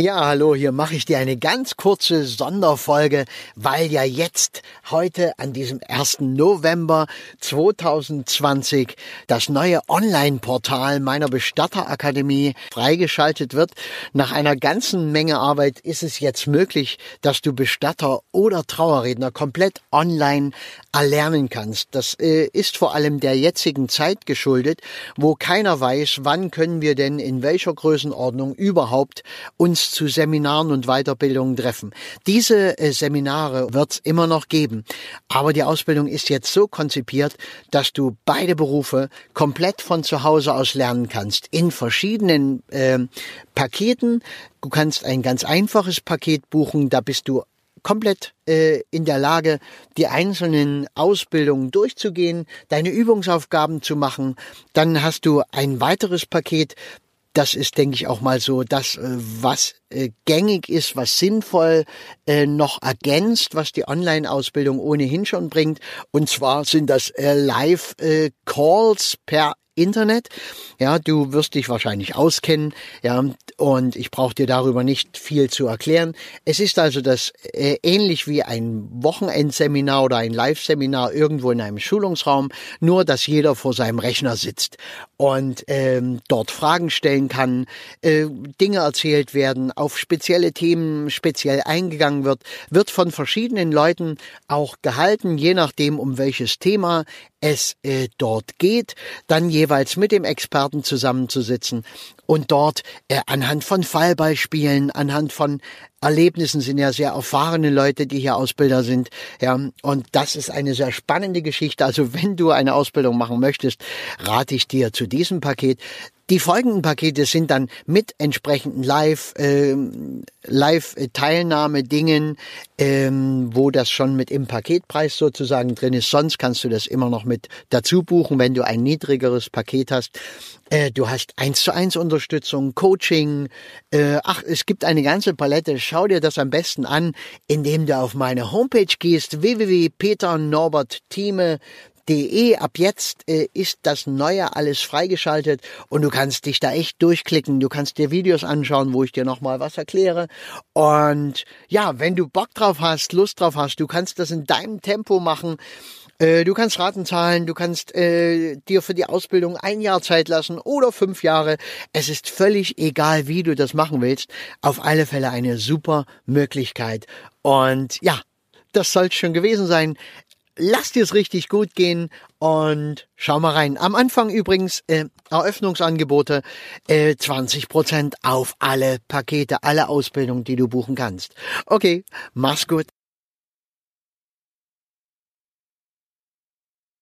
Ja, hallo, hier mache ich dir eine ganz kurze Sonderfolge, weil ja jetzt heute an diesem 1. November 2020 das neue Online-Portal meiner Bestatterakademie freigeschaltet wird. Nach einer ganzen Menge Arbeit ist es jetzt möglich, dass du Bestatter oder Trauerredner komplett online erlernen kannst. Das äh, ist vor allem der jetzigen Zeit geschuldet, wo keiner weiß, wann können wir denn in welcher Größenordnung überhaupt uns zu Seminaren und Weiterbildungen treffen. Diese äh, Seminare wird es immer noch geben, aber die Ausbildung ist jetzt so konzipiert, dass du beide Berufe komplett von zu Hause aus lernen kannst, in verschiedenen äh, Paketen. Du kannst ein ganz einfaches Paket buchen, da bist du komplett äh, in der Lage, die einzelnen Ausbildungen durchzugehen, deine Übungsaufgaben zu machen. Dann hast du ein weiteres Paket, das ist, denke ich, auch mal so das, äh, was äh, gängig ist, was sinnvoll äh, noch ergänzt, was die Online-Ausbildung ohnehin schon bringt. Und zwar sind das Live-Calls per Internet. Ja, du wirst dich wahrscheinlich auskennen, ja, und ich brauche dir darüber nicht viel zu erklären. Es ist also das äh, ähnlich wie ein Wochenendseminar oder ein Live-Seminar irgendwo in einem Schulungsraum, nur dass jeder vor seinem Rechner sitzt und ähm, dort Fragen stellen kann, äh, Dinge erzählt werden, auf spezielle Themen speziell eingegangen wird, wird von verschiedenen Leuten auch gehalten, je nachdem um welches Thema es äh, dort geht, dann jeweils mit dem Experten zusammenzusitzen und dort äh, anhand von Fallbeispielen, anhand von Erlebnissen sind ja sehr erfahrene Leute, die hier Ausbilder sind. Ja, und das ist eine sehr spannende Geschichte. Also wenn du eine Ausbildung machen möchtest, rate ich dir zu diesem Paket. Die folgenden Pakete sind dann mit entsprechenden Live, äh, Live-Teilnahme Dingen, ähm, wo das schon mit im Paketpreis sozusagen drin ist. Sonst kannst du das immer noch mit dazu buchen, wenn du ein niedrigeres Paket hast. Äh, du hast eins zu eins Unterstützung, Coaching. Äh, ach, es gibt eine ganze Palette. Schau dir das am besten an, indem du auf meine Homepage gehst, www.peternorbertthieme De. Ab jetzt äh, ist das Neue alles freigeschaltet und du kannst dich da echt durchklicken. Du kannst dir Videos anschauen, wo ich dir nochmal was erkläre. Und ja, wenn du Bock drauf hast, Lust drauf hast, du kannst das in deinem Tempo machen. Äh, du kannst Raten zahlen, du kannst äh, dir für die Ausbildung ein Jahr Zeit lassen oder fünf Jahre. Es ist völlig egal, wie du das machen willst. Auf alle Fälle eine super Möglichkeit. Und ja, das soll schon gewesen sein lass dir es richtig gut gehen und schau mal rein. Am Anfang übrigens äh, Eröffnungsangebote äh, 20% auf alle Pakete, alle Ausbildungen, die du buchen kannst. Okay, mach's gut.